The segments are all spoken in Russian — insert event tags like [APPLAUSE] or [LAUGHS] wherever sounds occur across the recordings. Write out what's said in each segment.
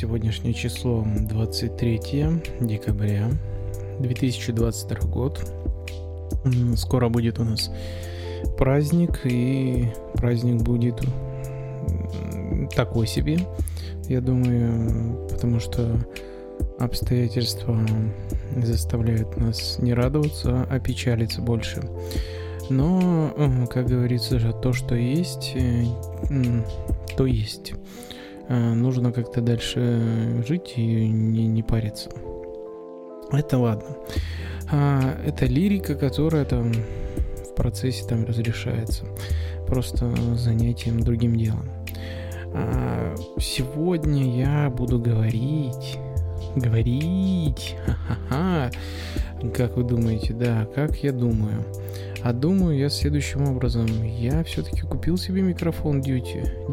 Сегодняшнее число 23 декабря 2022 год. Скоро будет у нас праздник, и праздник будет такой себе, я думаю, потому что обстоятельства заставляют нас не радоваться, а печалиться больше. Но, как говорится, то, что есть, э, то есть. А, нужно как-то дальше жить и не, не париться. Это ладно. А, это лирика, которая там в процессе там разрешается. Просто занятием другим делом. А, сегодня я буду говорить говорить. Ха-ха-ха. Как вы думаете? Да, как я думаю. А думаю я следующим образом. Я все-таки купил себе микрофон Duty.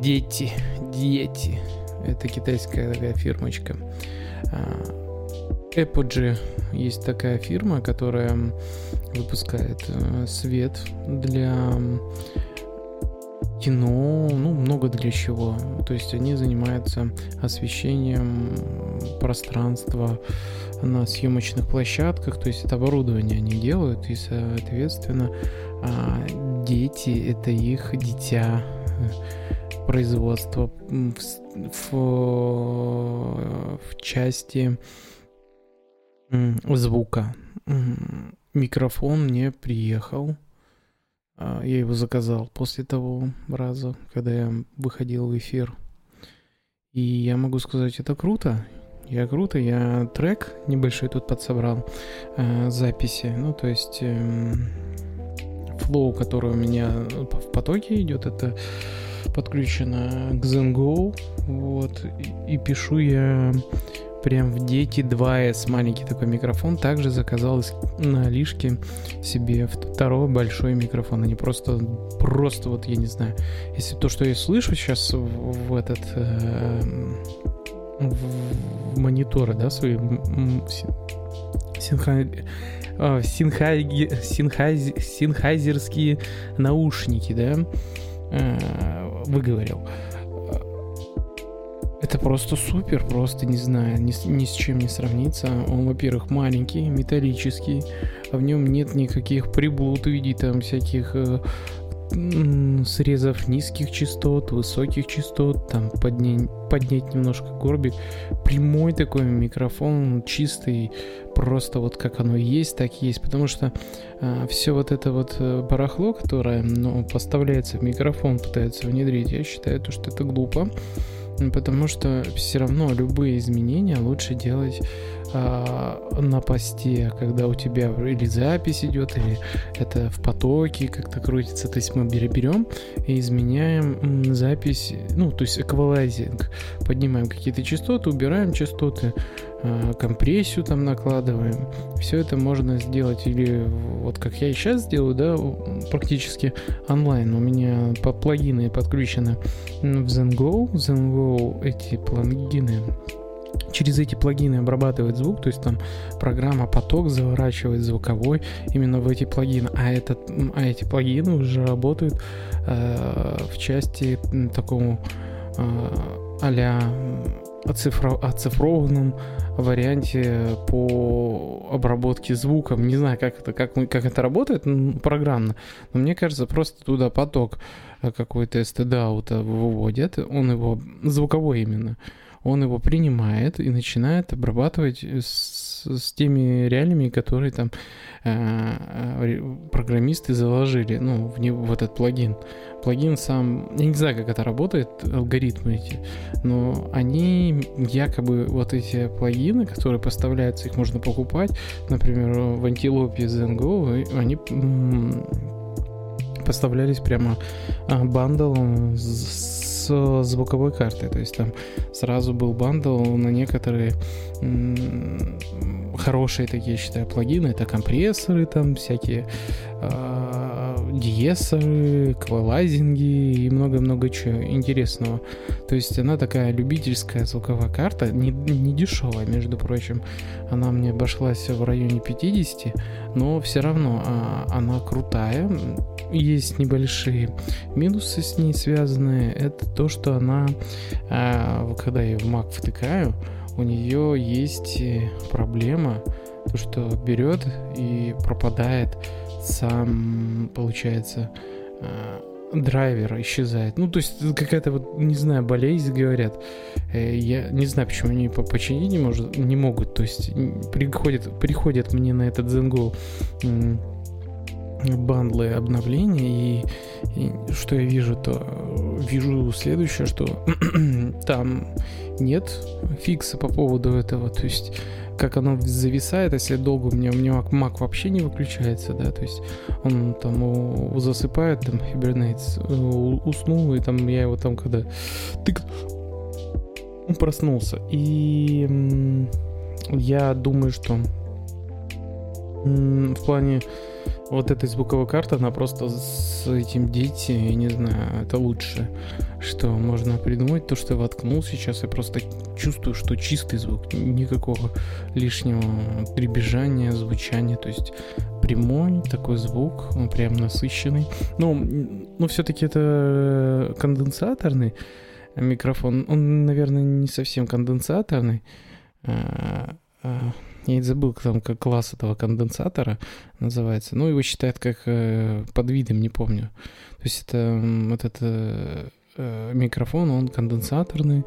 Дети, дети. Это китайская такая фирмочка. Apogee есть такая фирма, которая выпускает э, свет для кино, ну, много для чего. То есть они занимаются освещением пространства на съемочных площадках, то есть это оборудование они делают, и, соответственно, а, дети — это их дитя производства в, в, в части звука. Микрофон не приехал. А, я его заказал после того раза, когда я выходил в эфир. И я могу сказать, это круто. Я круто, я трек небольшой тут подсобрал э, записи. Ну, то есть э, флоу, который у меня в потоке идет, это подключено к ZenGo. Вот, и, и пишу я прям в Дети 2S маленький такой микрофон. Также заказал на Лишке себе второй большой микрофон. Они просто, просто вот, я не знаю, если то, что я слышу сейчас в, в этот... Э, в мониторы, да, свои. А, синхай... Синхай... синхайзерские наушники, да, э, выговорил. Это просто супер, просто не знаю, ни, ни с чем не сравнится. Он, во-первых, маленький, металлический, а в нем нет никаких приблуд в виде там всяких э, срезов низких частот, высоких частот, там поднять, поднять немножко горбик. Прямой такой микрофон, чистый, просто вот как оно есть, так и есть. Потому что э, все вот это вот э, барахло, которое ну, поставляется в микрофон, пытается внедрить, я считаю, то, что это глупо. Потому что все равно любые изменения лучше делать а, на посте, когда у тебя или запись идет, или это в потоке как-то крутится. То есть мы берем и изменяем запись, ну, то есть эквалайзинг. Поднимаем какие-то частоты, убираем частоты, компрессию там накладываем. Все это можно сделать или вот как я и сейчас делаю, да, практически онлайн. У меня по плагины подключены в ZenGo. ZenGo эти плагины через эти плагины обрабатывает звук, то есть там программа поток заворачивает звуковой именно в эти плагины, а, этот, а эти плагины уже работают э, в части такому э, а-ля оцифров, оцифрованном варианте по обработке звука. Не знаю, как это, как, как это работает программно, но мне кажется, просто туда поток э, какой-то STD выводят, он его звуковой именно, он его принимает и начинает обрабатывать с, с теми реалиями, которые там э, э, программисты заложили, ну, в, него, в этот плагин. Плагин сам, я не знаю, как это работает, алгоритмы эти, но они якобы, вот эти плагины, которые поставляются, их можно покупать, например, в Antilope ZenGo, они поставлялись прямо а, bundle с звуковой картой. То есть там сразу был bundle на некоторые хорошие такие, считаю, плагины. Это компрессоры там всякие, э, деэссеры, эквалайзинги и много-много чего интересного. То есть она такая любительская звуковая карта, не, не дешевая, между прочим. Она мне обошлась в районе 50, но все равно а, она крутая. Есть небольшие минусы с ней связанные. Это то, что она, а, когда я в Mac втыкаю, у нее есть э, проблема, то, что берет и пропадает сам, получается, э, драйвер исчезает. Ну, то есть какая-то вот, не знаю, болезнь, говорят. Э, я не знаю, почему они починить не, может, не могут. То есть приходят, приходят мне на этот Zengo бандлы обновления, и, и что я вижу, то вижу следующее, что [CLEARS THROAT] там нет фикса по поводу этого, то есть как оно зависает, если долго у меня, у меня Mac вообще не выключается, да, то есть он там засыпает, там, Hibernate уснул, и там я его там, когда тык, он проснулся. И я думаю, что в плане вот этой звуковой карты, она просто с этим дети, я не знаю, это лучше, что можно придумать. То, что я воткнул сейчас, я просто чувствую, что чистый звук, никакого лишнего прибежания, звучания, то есть прямой такой звук, он прям насыщенный. Но, но все-таки это конденсаторный микрофон, он, наверное, не совсем конденсаторный, а, а, я забыл, там, как класс этого конденсатора называется. Ну, его считают как э, под видом, не помню. То есть это вот этот э, э, микрофон, он конденсаторный,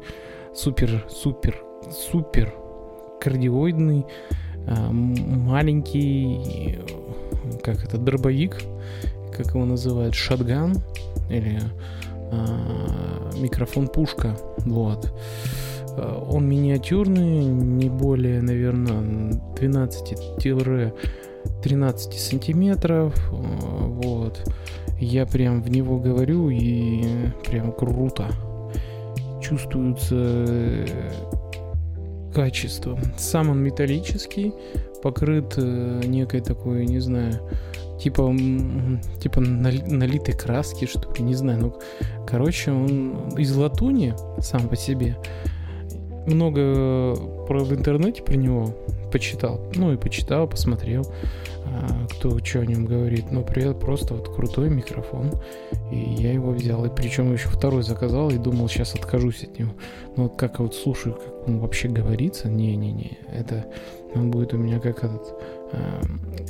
супер, супер, супер кардиоидный, э, маленький, как это, дробовик, как его называют, шатган или э, микрофон-пушка, вот. Э, он миниатюрный, не более, наверное, 12-13 сантиметров. Э, вот. Я прям в него говорю и прям круто. Чувствуется э, качество. Сам он металлический, покрыт некой такой, не знаю, типа, типа налитой краски, что ли, не знаю. Ну, короче, он из латуни сам по себе много про, в интернете про него почитал. Ну и почитал, посмотрел, а, кто что о нем говорит. Но при этом просто вот крутой микрофон. И я его взял. И причем еще второй заказал и думал, сейчас откажусь от него. Но вот как вот слушаю, как он вообще говорится, не-не-не, это он будет у меня как этот а,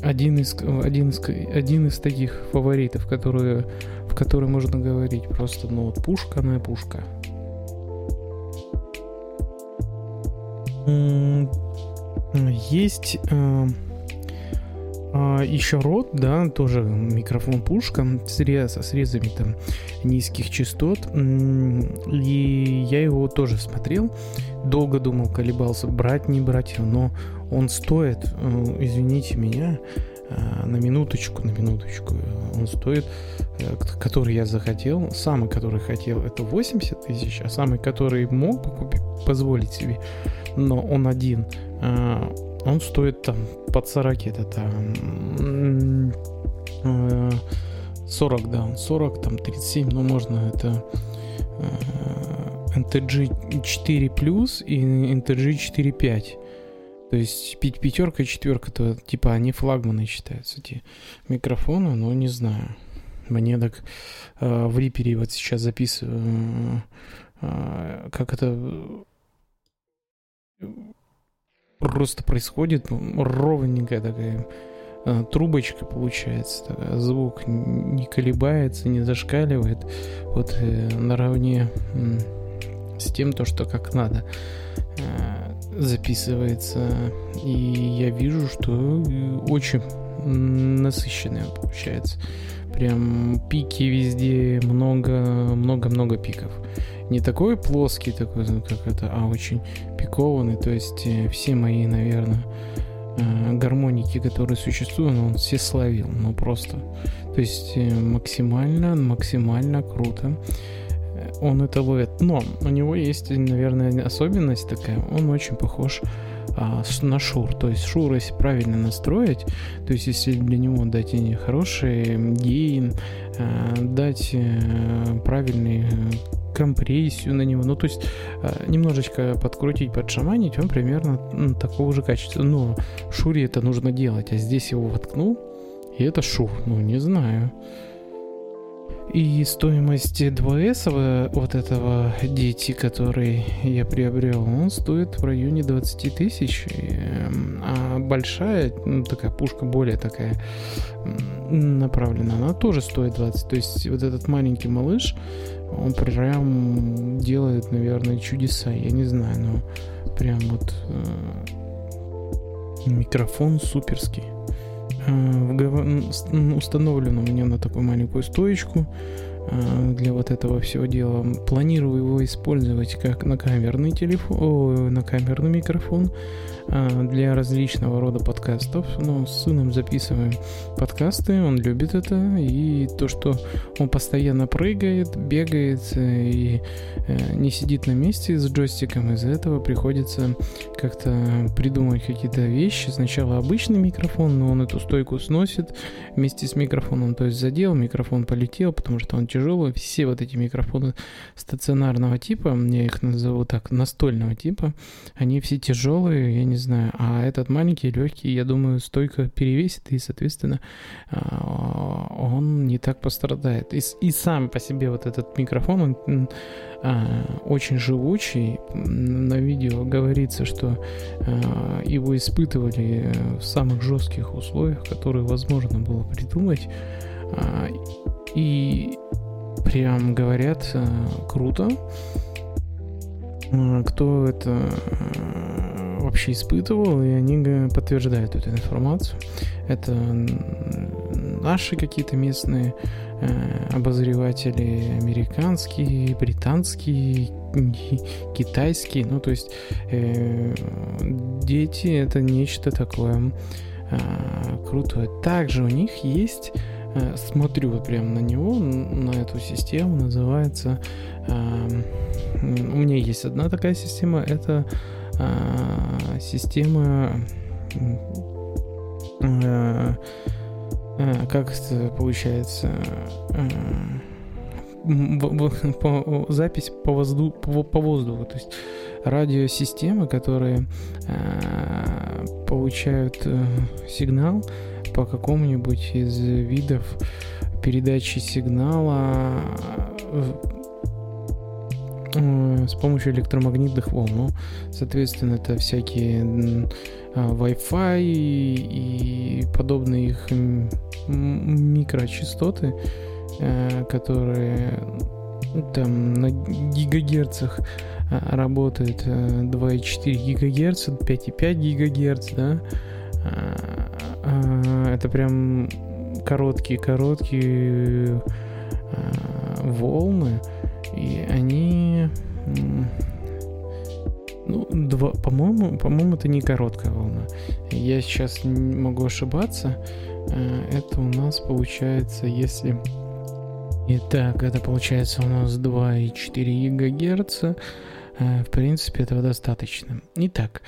один из один из один из таких фаворитов, которые в которые можно говорить просто, ну вот пушка на пушка. Есть э, э, еще рот, да, тоже микрофон пушка со срезами там низких частот. И я его тоже смотрел. Долго думал, колебался, брать, не брать его, но он стоит, э, извините меня, э, на минуточку, на минуточку, он стоит, который я захотел, самый, который хотел, это 80 тысяч, а самый, который мог бы позволить себе, но он один, э, он стоит там под 40, это там 40, да, 40, там 37, ну можно это NTG 4 Plus и NTG 4.5. То есть пятерка и четверка, то типа они флагманы считаются, эти микрофоны, но не знаю. Мне так э, в Рипере вот сейчас записываю, э, как это просто происходит, ровненькая такая э, трубочка получается, такая, звук не колебается, не зашкаливает, вот э, наравне э, с тем, то, что как надо. Э, записывается. И я вижу, что очень насыщенная получается. Прям пики везде, много-много-много пиков. Не такой плоский, такой, как это, а очень пикованный. То есть э, все мои, наверное, э, гармоники, которые существуют, он все словил. Ну просто. То есть э, максимально, максимально круто он это ловит. Но у него есть, наверное, особенность такая. Он очень похож а, на шур. То есть шур, если правильно настроить, то есть если для него дать хороший гейн, а, дать а, правильный компрессию на него, ну то есть а, немножечко подкрутить, подшаманить, он примерно такого же качества. Но шуре это нужно делать, а здесь его воткнул, и это шур, ну не знаю. И стоимость 2S вот этого дети, который я приобрел, он стоит в районе 20 тысяч. Эм, а большая, ну, такая пушка более такая направлена, она тоже стоит 20. То есть вот этот маленький малыш, он прям делает, наверное, чудеса. Я не знаю, но прям вот э, микрофон суперский. Э, установлен у меня на такую маленькую стоечку э, для вот этого всего дела. Планирую его использовать как на камерный телефон, на камерный микрофон, для различного рода подкастов. Ну, с сыном записываем подкасты, он любит это, и то, что он постоянно прыгает, бегает э, и э, не сидит на месте с джойстиком, из-за этого приходится как-то придумать какие-то вещи. Сначала обычный микрофон, но он эту стойку сносит вместе с микрофоном, то есть задел, микрофон полетел, потому что он тяжелый. Все вот эти микрофоны стационарного типа, я их назову так, настольного типа, они все тяжелые, я не знаю. А этот маленький, легкий, я думаю, стойко перевесит, и, соответственно, а, он не так пострадает. И, и сам по себе вот этот микрофон, он а, очень живучий. На видео говорится, что а, его испытывали в самых жестких условиях, которые возможно было придумать. И прям говорят, круто. Кто это вообще испытывал, и они подтверждают эту информацию. Это наши какие-то местные э, обозреватели, американские, британские, [LAUGHS] китайские. Ну, то есть э, дети это нечто такое э, крутое. Также у них есть э, смотрю прямо на него, на эту систему, называется... Э, у меня есть одна такая система, это система а, а, как это получается [LAUGHS] по, запись по, возду, по, воздуху, то есть радиосистемы, которые э, получают э, сигнал по какому-нибудь из видов передачи сигнала с помощью электромагнитных волн. Ну, соответственно, это всякие Wi-Fi и подобные их микрочастоты, э, которые там на гигагерцах а, работают 2,4 э, гигагерца, 5,5 гигагерц, да, а, а, это прям короткие-короткие волны, и они... Ну, два, по-моему, по-моему, это не короткая волна. Я сейчас могу ошибаться. Э, это у нас получается, если... Итак, это получается у нас 2,4 ГГц. Э, в принципе, этого достаточно. Итак,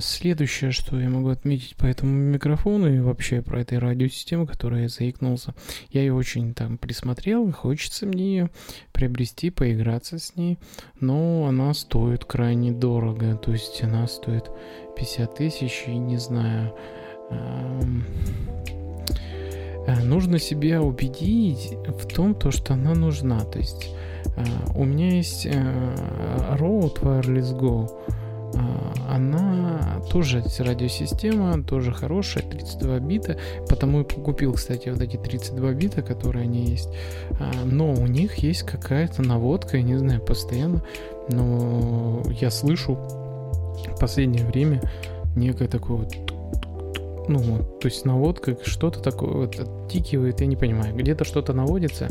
следующее, что я могу отметить по этому микрофону и вообще про этой радиосистему, которую я заикнулся, я ее очень там присмотрел, хочется мне ее приобрести, поиграться с ней, но она стоит крайне дорого, то есть она стоит 50 тысяч и не знаю... Э, нужно себя убедить в том, то, что она нужна. То есть э, у меня есть Rode Wireless Go, а, она тоже радиосистема, тоже хорошая, 32 бита, потому и купил, кстати, вот эти 32 бита, которые они есть, а, но у них есть какая-то наводка, я не знаю, постоянно, но я слышу в последнее время некое такое вот ну, то есть наводка, что-то такое вот оттикивает, я не понимаю, где-то что-то наводится,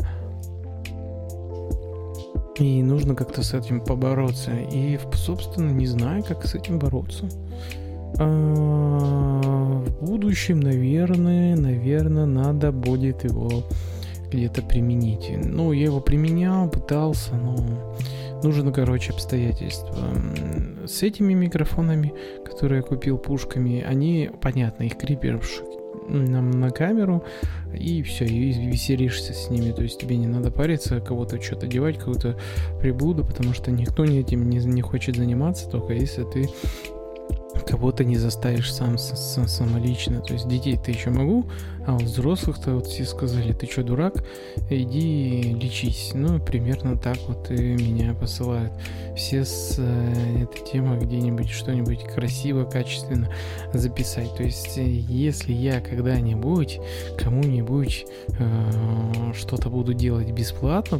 и нужно как-то с этим побороться. И, собственно, не знаю, как с этим бороться. А, в будущем, наверное, наверное, надо будет его где-то применить. Ну, я его применял, пытался, но нужно, короче, обстоятельства. С этими микрофонами, которые я купил пушками, они, понятно, их крепишь на, камеру, и все, и веселишься с ними. То есть тебе не надо париться, кого-то что-то девать, какую-то приблуду, потому что никто этим не, не хочет заниматься, только если ты кого-то не заставишь сам, сам самолично. То есть детей ты еще могу, а вот взрослых-то вот все сказали, ты что, дурак, иди лечись. Ну, примерно так вот и меня посылают. Все с э, этой темой где-нибудь что-нибудь красиво, качественно записать. То есть, э, если я когда-нибудь кому-нибудь э, что-то буду делать бесплатно,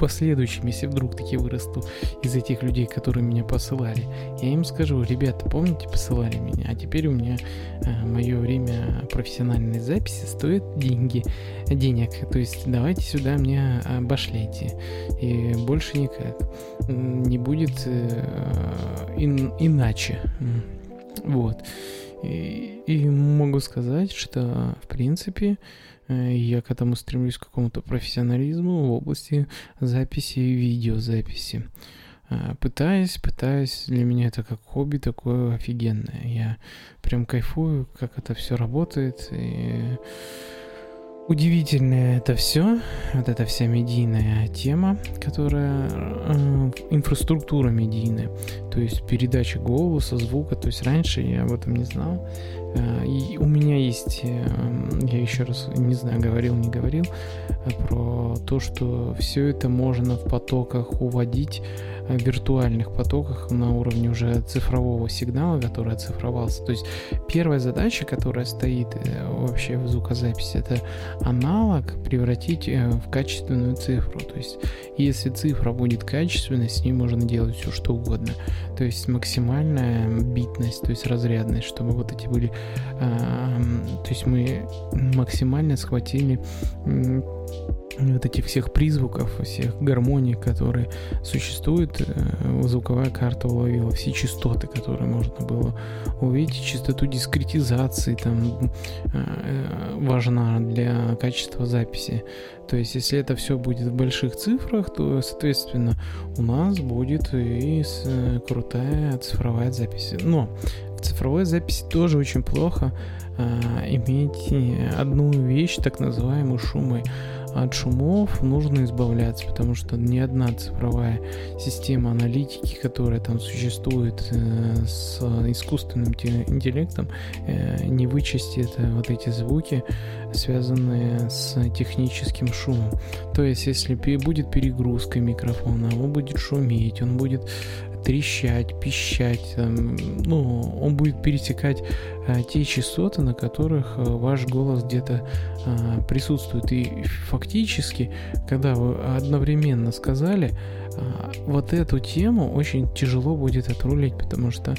последующем, если вдруг таки вырасту из этих людей, которые меня посылали, я им скажу, ребята, помните, посылали меня, а теперь у меня э, мое время профессиональной записи стоит деньги, денег, то есть давайте сюда мне обошляйте, и больше никак, не будет э, ин, иначе, вот. И, и могу сказать, что в принципе я к этому стремлюсь к какому-то профессионализму в области записи и видеозаписи. Э, пытаюсь, пытаюсь, для меня это как хобби такое офигенное. Я прям кайфую, как это все работает. И удивительное это все, вот эта вся медийная тема, которая э, инфраструктура медийная, то есть передача голоса, звука, то есть раньше я об этом не знал, э, и у меня есть, э, я еще раз не знаю, говорил, не говорил, э, про то, что все это можно в потоках уводить виртуальных потоках на уровне уже цифрового сигнала, который оцифровался. То есть первая задача, которая стоит э, вообще в звукозаписи, это аналог превратить э, в качественную цифру. То есть если цифра будет качественной, с ней можно делать все что угодно. То есть максимальная битность, то есть разрядность, чтобы вот эти были... Э, то есть мы максимально схватили вот этих всех призвуков, всех гармоний, которые существуют, э, звуковая карта уловила все частоты, которые можно было увидеть, частоту дискретизации там э, э, важна для качества записи. То есть, если это все будет в больших цифрах, то, соответственно, у нас будет и крутая цифровая запись. Но цифровой записи тоже очень плохо иметь одну вещь, так называемую шумой от шумов нужно избавляться, потому что ни одна цифровая система аналитики, которая там существует э, с искусственным интеллектом, э, не вычистит э, вот эти звуки, связанные с техническим шумом. То есть, если будет перегрузка микрофона, он будет шуметь, он будет трещать, пищать, там, ну, он будет пересекать а, те частоты, на которых а, ваш голос где-то а, присутствует. И фактически, когда вы одновременно сказали, а, вот эту тему очень тяжело будет отрулить, потому что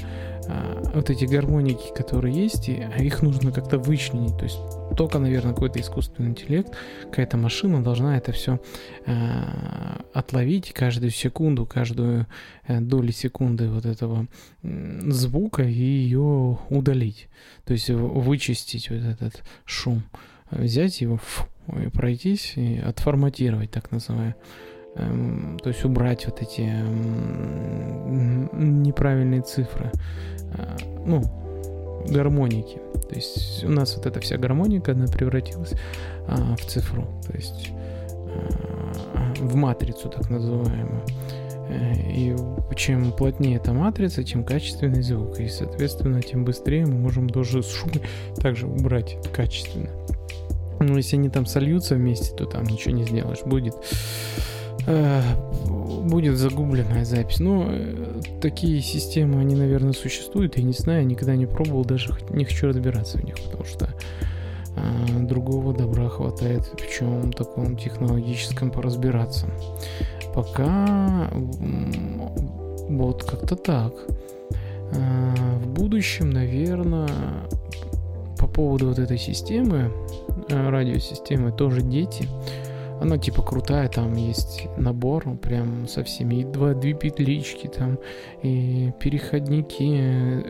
а, вот эти гармоники, которые есть, их нужно как-то вычленить. То есть только, наверное, какой-то искусственный интеллект, какая-то машина должна это все э, отловить каждую секунду, каждую э, долю секунды вот этого звука и ее удалить. То есть вычистить вот этот шум. Взять его, фу, и пройтись и отформатировать, так называемое. Эм, то есть убрать вот эти эм, неправильные цифры. Э, ну, гармоники. То есть у нас вот эта вся гармоника, она превратилась а, в цифру, то есть а, в матрицу так называемую. Э, и чем плотнее эта матрица, тем качественный звук. И, соответственно, тем быстрее мы можем тоже с шумом также убрать качественно. Но если они там сольются вместе, то там ничего не сделаешь. Будет будет загубленная запись. Но э, такие системы, они, наверное, существуют. Я не знаю, никогда не пробовал, даже не хочу разбираться в них, потому что э, другого добра хватает в чем таком технологическом поразбираться. Пока вот как-то так. В будущем, наверное, по поводу вот этой системы, радиосистемы, тоже дети она типа крутая, там есть набор прям со всеми, и два, две петлички там, и переходники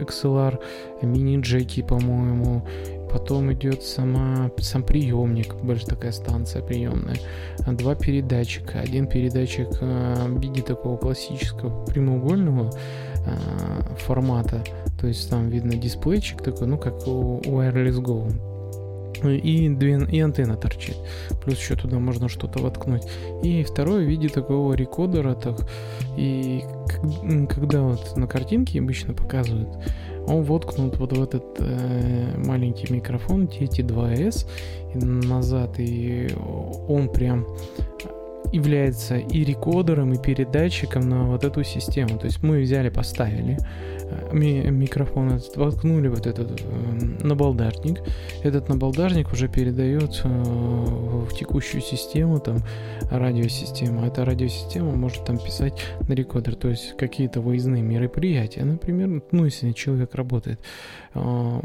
XLR, мини-джеки, по-моему, потом идет сама, сам приемник, больше такая станция приемная, два передатчика, один передатчик в виде такого классического прямоугольного формата, то есть там видно дисплейчик такой, ну как у Wireless Go, и, две, и антенна торчит. Плюс еще туда можно что-то воткнуть. И второе в виде такого рекодера. Так, и когда вот на картинке обычно показывают, он воткнут вот в этот э, маленький микрофон TT2S назад, и он прям является и рекодером, и передатчиком на вот эту систему. То есть мы взяли, поставили, микрофон этот, воткнули вот этот э, набалдажник. Этот набалдажник уже передает э, в текущую систему, там, радиосистему. Эта радиосистема может там писать на рекордер, то есть какие-то выездные мероприятия, например, ну, если человек работает э,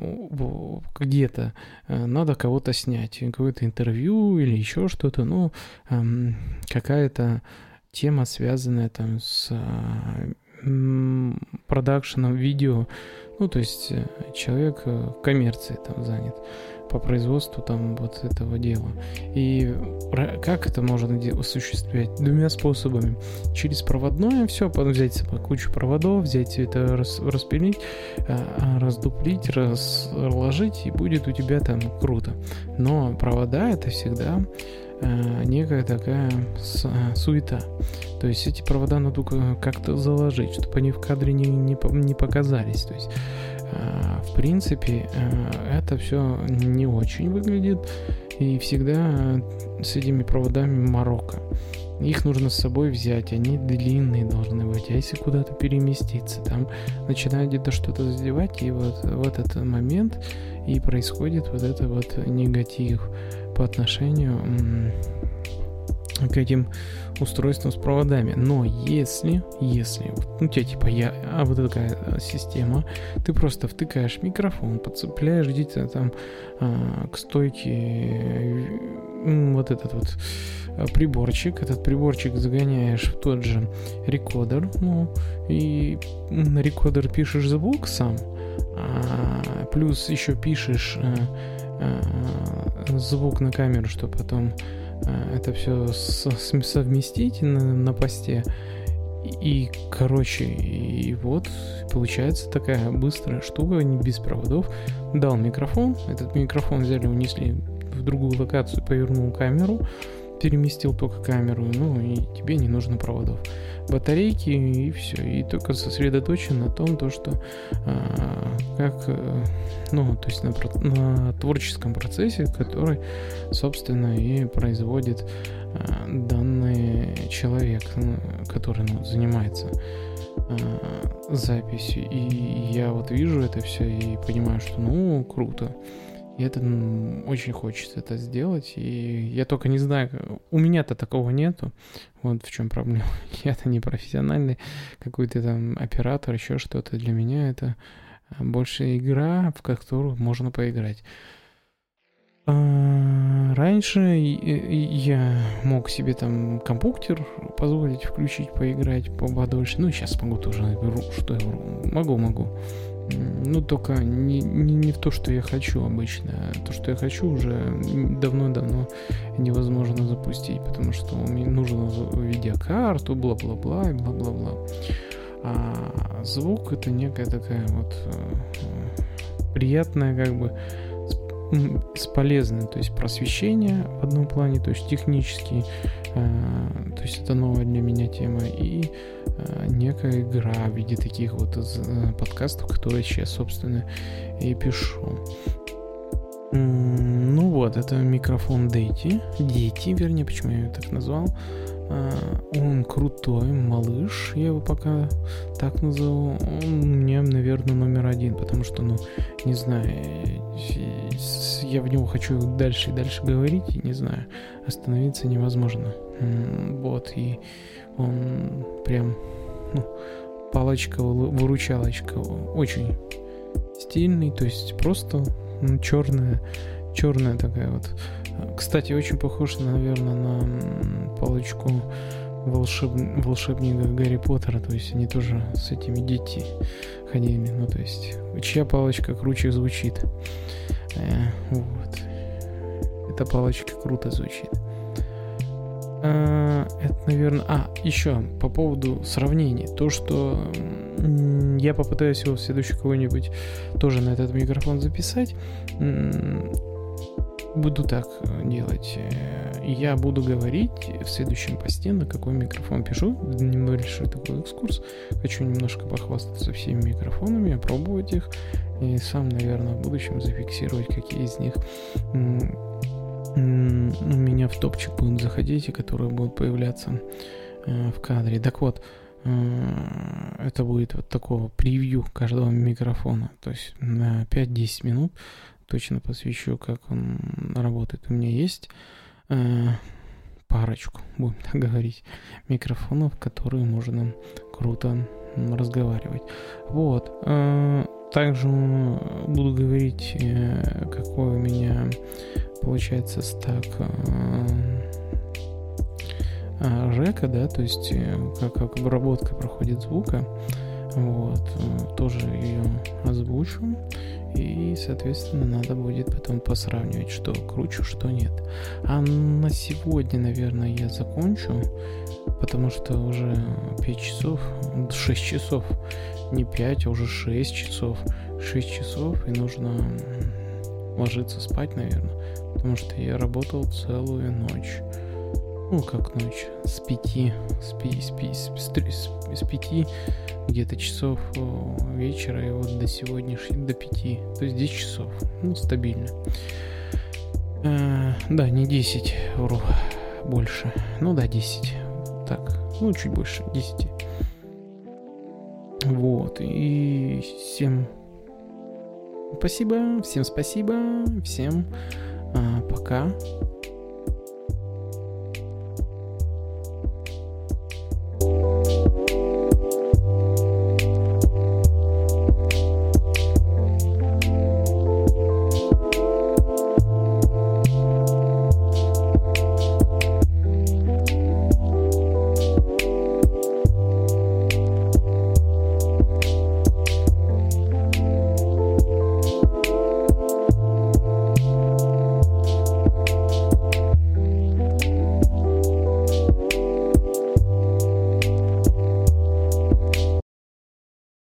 где-то, э, надо кого-то снять, какое-то интервью или еще что-то, ну, э, какая-то тема, связанная там с продакшеном видео, ну, то есть э, человек э, коммерцией там занят по производству там вот этого дела. И как это можно осуществлять? Двумя способами. Через проводное все, взять кучу проводов, взять это, рас, распилить, а, раздуплить, разложить, и будет у тебя там круто. Но провода это всегда э, некая такая суета. То есть эти провода надо как-то заложить, чтобы они в кадре не, не, не показались. То есть, э, в принципе, э, это все не очень выглядит. И всегда с этими проводами Марокко. Их нужно с собой взять, они длинные должны быть. А если куда-то переместиться, там начинает где-то что-то задевать, и вот в этот момент и происходит вот это вот негатив по отношению к этим устройствам с проводами. Но если, если, ну, у тебя типа я, а вот такая э, система, ты просто втыкаешь микрофон, подцепляешь где-то там а, к стойке вот этот вот э, приборчик, этот приборчик загоняешь в тот же рекодер, ну, и на рекодер пишешь звук сам, а, плюс еще пишешь а, звук на камеру, чтобы потом Э, это все совместить на, на посте. И, короче, и вот получается такая быстрая штука, не без проводов. Дал микрофон, этот микрофон взяли, унесли в другую локацию, повернул камеру, переместил только камеру, ну и тебе не нужно проводов батарейки и все. И только сосредоточен на том, то, что а, как, э, ну, то есть на, на творческом процессе, который, собственно, и производит а, данный человек, который ну, занимается а, записью. И я вот вижу это все и понимаю, что ну круто. И это очень хочется это сделать. И я только не знаю, у меня-то такого нету. Вот в чем проблема. [LAUGHS] Я-то не профессиональный какой-то там оператор, еще что-то. Для меня это а, больше игра, в которую можно поиграть. А, раньше я мог себе там компьютер позволить включить, поиграть подольше. Ну, сейчас могу тоже. Что я могу, могу. Ну, только не, не, не в то, что я хочу обычно. То, что я хочу, уже давно-давно невозможно запустить, потому что мне нужно видеокарту, бла-бла-бла и бла-бла-бла. А звук это некая такая вот э, приятная как бы с полезным, то есть просвещение в одном плане, то есть технический, э, то есть это новая для меня тема, и некая игра в виде таких вот э, подкастов, которые сейчас, собственно, и пишу. Ну вот, это микрофон Дети, Дети, вернее, почему я его так назвал. А, он крутой, малыш, я его пока так назову. Он меня, наверное, номер один, потому что, ну, не знаю, я в него хочу дальше и дальше говорить, и не знаю, остановиться невозможно. Вот, и он прям, ну, палочка, выручалочка, очень стильный, то есть просто ну, черная, черная такая вот кстати, очень похож, наверное, на палочку волшеб... волшебника Гарри Поттера, то есть они тоже с этими детьми ходили, ну то есть чья палочка круче звучит. Э, вот. Эта палочка круто звучит. А, это, наверное... А, еще по поводу сравнений. То, что я попытаюсь его в следующий какой-нибудь тоже на этот микрофон записать. Буду так э, делать. Э, я буду говорить в следующем посте, на какой микрофон пишу. Небольшой такой экскурс. Хочу немножко похвастаться всеми микрофонами, опробовать их. И сам, наверное, в будущем зафиксировать, какие из них у меня в топчик будут заходить и которые будут появляться э, в кадре. Так вот, это будет вот такого превью каждого микрофона. То есть на 5-10 минут точно посвящу, как он работает. У меня есть э, парочку, будем так говорить, микрофонов, которые можно круто разговаривать. Вот. Э, также буду говорить, э, какой у меня получается стак э, э, река, да, то есть э, как, как обработка проходит звука. Вот, тоже ее озвучу. И, соответственно, надо будет потом посравнивать, что круче, что нет. А на сегодня, наверное, я закончу, потому что уже 5 часов, 6 часов, не 5, а уже 6 часов. 6 часов, и нужно ложиться спать, наверное, потому что я работал целую ночь. Ну, как ночь, с пяти, с, пи, с, пи, с, с, с пяти где-то часов вечера и вот до сегодняшнего, до пяти, то есть 10 часов, ну, стабильно. Э, да, не 10, вру, больше, ну да, 10, так, ну, чуть больше, 10. Вот, и всем спасибо, всем спасибо, всем а, пока.